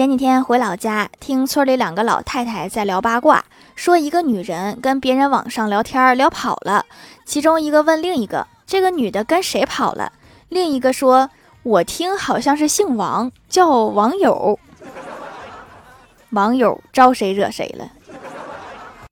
前几天回老家，听村里两个老太太在聊八卦，说一个女人跟别人网上聊天聊跑了，其中一个问另一个，这个女的跟谁跑了？另一个说，我听好像是姓王，叫网友。网友招谁惹谁了？